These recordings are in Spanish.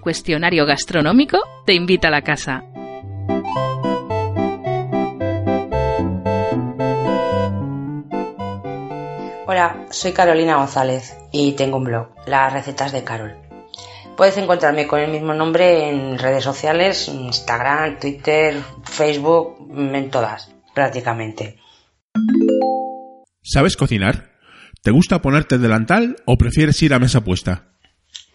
cuestionario gastronómico te invita a la casa. Hola, soy Carolina González y tengo un blog, Las Recetas de Carol. Puedes encontrarme con el mismo nombre en redes sociales, Instagram, Twitter, Facebook, en todas, prácticamente. ¿Sabes cocinar? ¿Te gusta ponerte delantal o prefieres ir a mesa puesta?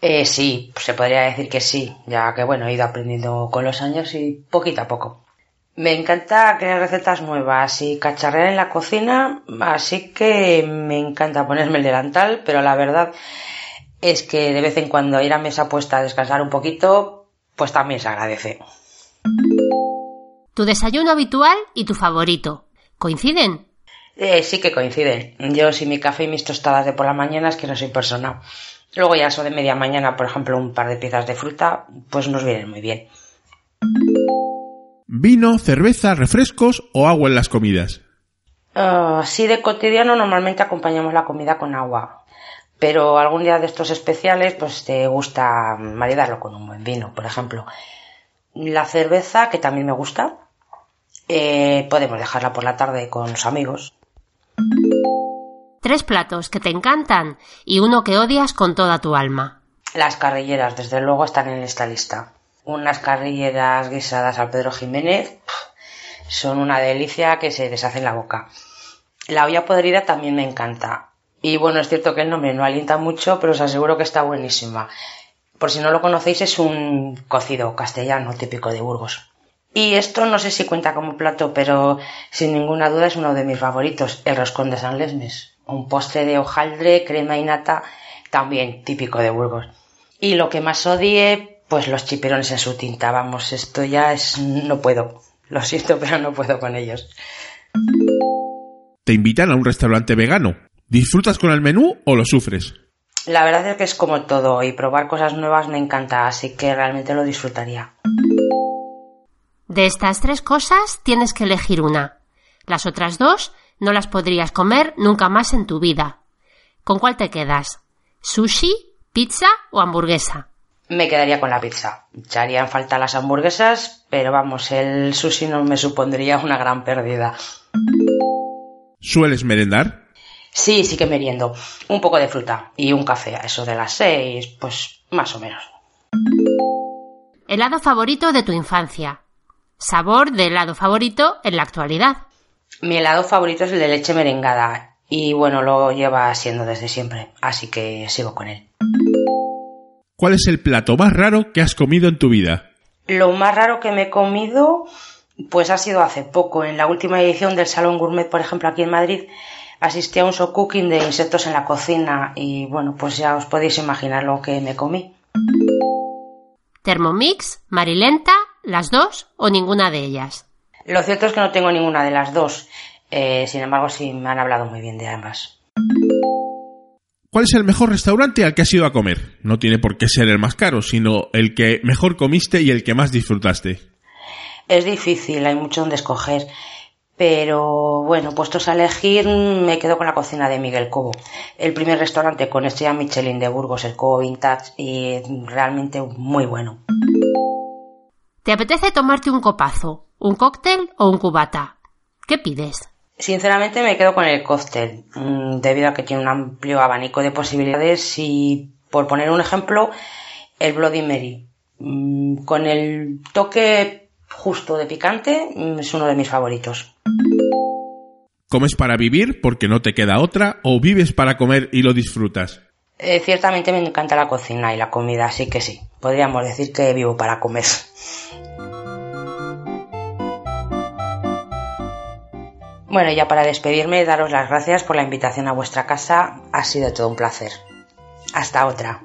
Eh, sí, se podría decir que sí, ya que bueno, he ido aprendiendo con los años y poquito a poco. Me encanta crear recetas nuevas y cacharrear en la cocina, así que me encanta ponerme el delantal, pero la verdad es que de vez en cuando ir a mesa puesta a descansar un poquito, pues también se agradece. Tu desayuno habitual y tu favorito. ¿Coinciden? Eh, sí que coinciden. Yo sí mi café y mis tostadas de por la mañana es que no soy persona. Luego ya eso de media mañana, por ejemplo, un par de piezas de fruta, pues nos vienen muy bien. ¿Vino, cerveza, refrescos o agua en las comidas? Ah, así de cotidiano normalmente acompañamos la comida con agua. Pero algún día de estos especiales, pues te gusta maridarlo con un buen vino, por ejemplo. La cerveza, que también me gusta, eh, podemos dejarla por la tarde con los amigos. Tres platos que te encantan y uno que odias con toda tu alma. Las carrilleras, desde luego, están en esta lista. Unas carrilleras guisadas al Pedro Jiménez son una delicia que se deshace en la boca. La olla podrida también me encanta. Y bueno, es cierto que el nombre no alienta mucho, pero os aseguro que está buenísima. Por si no lo conocéis, es un cocido castellano típico de Burgos. Y esto no sé si cuenta como plato, pero sin ninguna duda es uno de mis favoritos, el roscón de San Lesmes. Un postre de hojaldre, crema y nata, también típico de Burgos. Y lo que más odie, pues los chipirones en su tinta. Vamos, esto ya es... no puedo. Lo siento, pero no puedo con ellos. Te invitan a un restaurante vegano. ¿Disfrutas con el menú o lo sufres? La verdad es que es como todo y probar cosas nuevas me encanta, así que realmente lo disfrutaría. De estas tres cosas tienes que elegir una. Las otras dos no las podrías comer nunca más en tu vida. ¿Con cuál te quedas? ¿Sushi, pizza o hamburguesa? Me quedaría con la pizza. Echarían falta las hamburguesas, pero vamos, el sushi no me supondría una gran pérdida. ¿Sueles merendar? Sí, sí que meriendo. Un poco de fruta y un café a eso de las seis, pues más o menos. Helado favorito de tu infancia. Sabor de helado favorito en la actualidad. Mi helado favorito es el de leche merengada y bueno, lo lleva siendo desde siempre, así que sigo con él. ¿Cuál es el plato más raro que has comido en tu vida? Lo más raro que me he comido, pues ha sido hace poco. En la última edición del Salón Gourmet, por ejemplo, aquí en Madrid, asistí a un show cooking de insectos en la cocina y bueno, pues ya os podéis imaginar lo que me comí. Thermomix, Marilenta, las dos o ninguna de ellas. Lo cierto es que no tengo ninguna de las dos. Eh, sin embargo, sí me han hablado muy bien de ambas. ¿Cuál es el mejor restaurante al que has ido a comer? No tiene por qué ser el más caro, sino el que mejor comiste y el que más disfrutaste. Es difícil, hay mucho donde escoger. Pero bueno, puestos a elegir, me quedo con la cocina de Miguel Cobo. El primer restaurante con estrella Michelin de Burgos, el Cobo Vintage, y realmente muy bueno. ¿Te apetece tomarte un copazo, un cóctel o un cubata? ¿Qué pides? Sinceramente me quedo con el cóctel, mm, debido a que tiene un amplio abanico de posibilidades y, por poner un ejemplo, el Bloody Mary. Mm, con el toque justo de picante mm, es uno de mis favoritos. ¿Comes para vivir porque no te queda otra o vives para comer y lo disfrutas? Eh, ciertamente me encanta la cocina y la comida, así que sí, podríamos decir que vivo para comer. Bueno, ya para despedirme, daros las gracias por la invitación a vuestra casa. Ha sido todo un placer. Hasta otra.